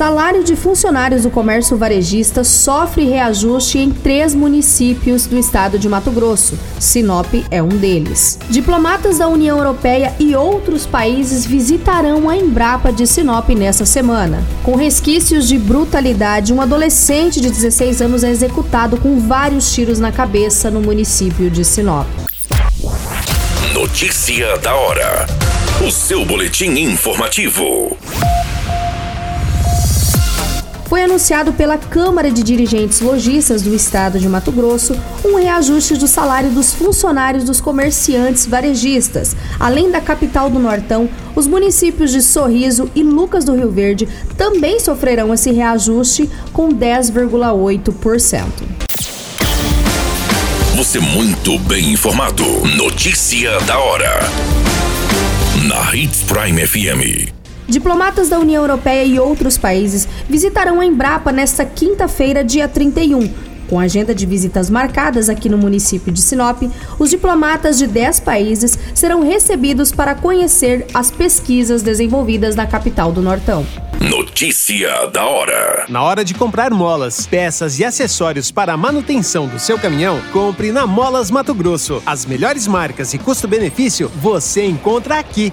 Salário de funcionários do comércio varejista sofre reajuste em três municípios do estado de Mato Grosso. Sinop é um deles. Diplomatas da União Europeia e outros países visitarão a Embrapa de Sinop nessa semana. Com resquícios de brutalidade, um adolescente de 16 anos é executado com vários tiros na cabeça no município de Sinop. Notícia da hora. O seu boletim informativo foi anunciado pela Câmara de Dirigentes Logistas do Estado de Mato Grosso um reajuste do salário dos funcionários dos comerciantes varejistas. Além da capital do Nortão, os municípios de Sorriso e Lucas do Rio Verde também sofrerão esse reajuste com 10,8%. Você muito bem informado. Notícia da hora. Na Hits Prime FM. Diplomatas da União Europeia e outros países visitarão a Embrapa nesta quinta-feira, dia 31. Com agenda de visitas marcadas aqui no município de Sinop, os diplomatas de 10 países serão recebidos para conhecer as pesquisas desenvolvidas na capital do Nortão. Notícia da hora. Na hora de comprar molas, peças e acessórios para a manutenção do seu caminhão, compre na Molas Mato Grosso. As melhores marcas e custo-benefício você encontra aqui.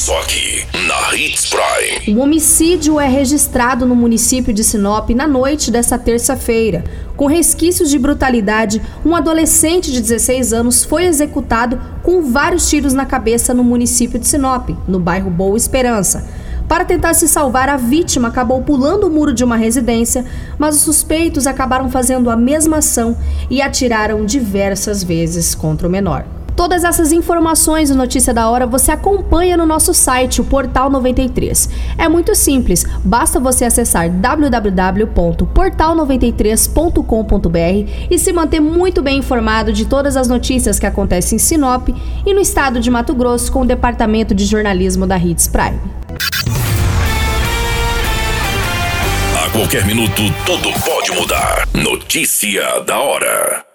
Só aqui, na Hits Prime. Um homicídio é registrado no município de Sinop na noite desta terça-feira. Com resquícios de brutalidade, um adolescente de 16 anos foi executado com vários tiros na cabeça no município de Sinop, no bairro Boa Esperança. Para tentar se salvar, a vítima acabou pulando o muro de uma residência, mas os suspeitos acabaram fazendo a mesma ação e atiraram diversas vezes contra o menor. Todas essas informações e notícia da hora você acompanha no nosso site, o Portal 93. É muito simples, basta você acessar www.portal93.com.br e se manter muito bem informado de todas as notícias que acontecem em Sinop e no estado de Mato Grosso com o Departamento de Jornalismo da Hits Prime. A qualquer minuto, tudo pode mudar. Notícia da hora.